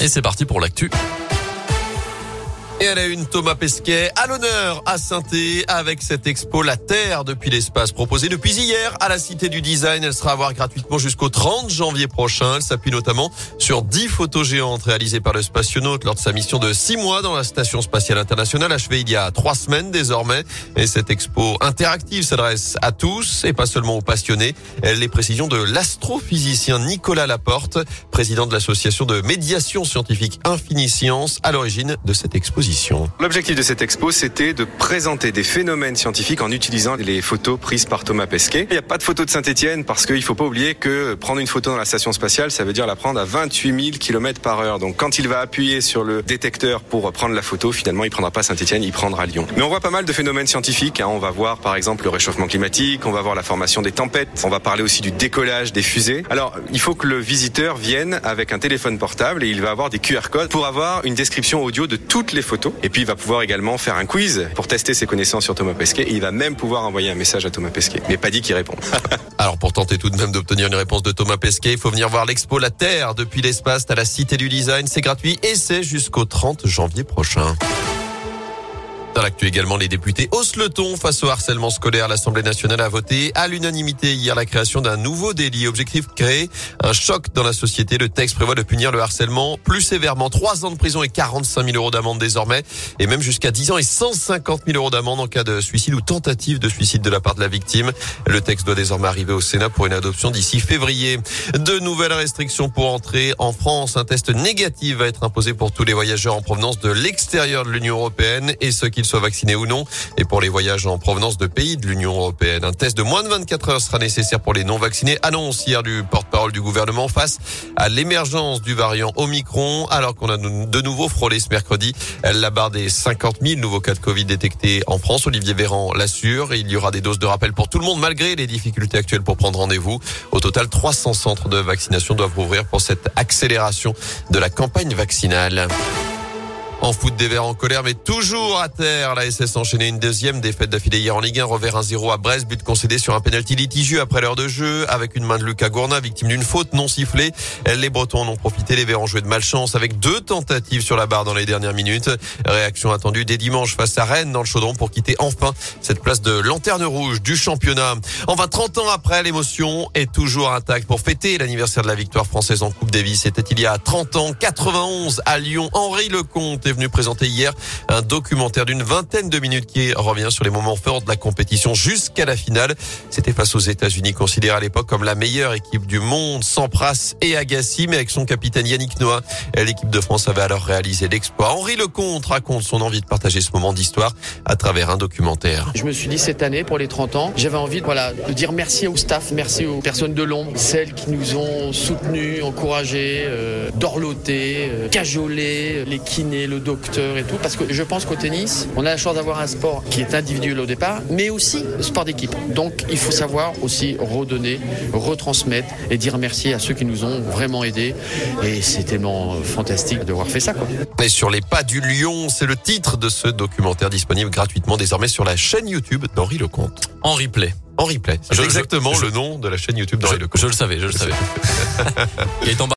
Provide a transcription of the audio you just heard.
Et c'est parti pour l'actu. Et elle a une Thomas Pesquet à l'honneur à saint avec cette expo La Terre depuis l'espace proposée depuis hier à la Cité du Design. Elle sera à voir gratuitement jusqu'au 30 janvier prochain. Elle s'appuie notamment sur 10 photos géantes réalisées par le spationaute lors de sa mission de 6 mois dans la Station Spatiale Internationale achevée il y a 3 semaines désormais. Et cette expo interactive s'adresse à tous et pas seulement aux passionnés. Les précisions de l'astrophysicien Nicolas Laporte, président de l'association de médiation scientifique Infini Science à l'origine de cette exposition. L'objectif de cette expo, c'était de présenter des phénomènes scientifiques en utilisant les photos prises par Thomas Pesquet. Il n'y a pas de photo de Saint-Etienne parce qu'il ne faut pas oublier que prendre une photo dans la station spatiale, ça veut dire la prendre à 28 000 km par heure. Donc quand il va appuyer sur le détecteur pour prendre la photo, finalement, il prendra pas Saint-Etienne, il prendra Lyon. Mais on voit pas mal de phénomènes scientifiques. Hein. On va voir par exemple le réchauffement climatique, on va voir la formation des tempêtes, on va parler aussi du décollage des fusées. Alors il faut que le visiteur vienne avec un téléphone portable et il va avoir des QR codes pour avoir une description audio de toutes les photos et puis il va pouvoir également faire un quiz pour tester ses connaissances sur Thomas Pesquet. Et il va même pouvoir envoyer un message à Thomas Pesquet. Mais pas dit qu'il répond. Alors pour tenter tout de même d'obtenir une réponse de Thomas Pesquet, il faut venir voir l'expo La Terre depuis l'espace à la Cité du Design. C'est gratuit et c'est jusqu'au 30 janvier prochain. Dans l'actu également, les députés haussent le ton face au harcèlement scolaire. L'Assemblée nationale a voté à l'unanimité hier la création d'un nouveau délit. Objectif créer un choc dans la société. Le texte prévoit de punir le harcèlement plus sévèrement. Trois ans de prison et 45 000 euros d'amende désormais. Et même jusqu'à 10 ans et 150 000 euros d'amende en cas de suicide ou tentative de suicide de la part de la victime. Le texte doit désormais arriver au Sénat pour une adoption d'ici février. De nouvelles restrictions pour entrer en France. Un test négatif va être imposé pour tous les voyageurs en provenance de l'extérieur de l'Union européenne et ceux qui soit vacciné ou non. Et pour les voyages en provenance de pays de l'Union européenne, un test de moins de 24 heures sera nécessaire pour les non vaccinés. Annonce hier du porte-parole du gouvernement face à l'émergence du variant Omicron, alors qu'on a de nouveau frôlé ce mercredi la barre des 50 000 nouveaux cas de Covid détectés en France. Olivier Véran l'assure. Il y aura des doses de rappel pour tout le monde malgré les difficultés actuelles pour prendre rendez-vous. Au total, 300 centres de vaccination doivent rouvrir pour cette accélération de la campagne vaccinale. En foot, des Verts en colère, mais toujours à terre. La SS enchaînait une deuxième défaite d'affilée hier en Ligue 1, revers 1-0 à Brest, but concédé sur un penalty litigieux après l'heure de jeu, avec une main de Lucas Gourna, victime d'une faute non sifflée. Les Bretons en ont profité, les Verts ont joué de malchance avec deux tentatives sur la barre dans les dernières minutes. Réaction attendue dès dimanche face à Rennes dans le chaudron pour quitter enfin cette place de lanterne rouge du championnat. Enfin, 30 ans après, l'émotion est toujours intacte pour fêter l'anniversaire de la victoire française en Coupe Davis. C'était il y a 30 ans, 91 à Lyon. Henri Lecomte est venu présenter hier un documentaire d'une vingtaine de minutes qui revient sur les moments forts de la compétition jusqu'à la finale. C'était face aux États-Unis, considéré à l'époque comme la meilleure équipe du monde, sans Pras et Agassi, mais avec son capitaine Yannick Noah. L'équipe de France avait alors réalisé l'exploit. Henri Lecomte raconte son envie de partager ce moment d'histoire à travers un documentaire. Je me suis dit cette année, pour les 30 ans, j'avais envie voilà, de dire merci au staff, merci aux personnes de l'ombre, celles qui nous ont soutenus, encouragés, euh, dorlotés, euh, cajolés, les kinés, le le docteur et tout, parce que je pense qu'au tennis, on a la chance d'avoir un sport qui est individuel au départ, mais aussi sport d'équipe. Donc il faut savoir aussi redonner, retransmettre et dire merci à ceux qui nous ont vraiment aidés. Et c'est tellement fantastique d'avoir fait ça. Quoi. Et sur les pas du lion, c'est le titre de ce documentaire disponible gratuitement désormais sur la chaîne YouTube d'Henri Lecomte. En replay. En replay. C'est exactement le nom de la chaîne YouTube d'Henri Lecomte. Je le savais, je le savais.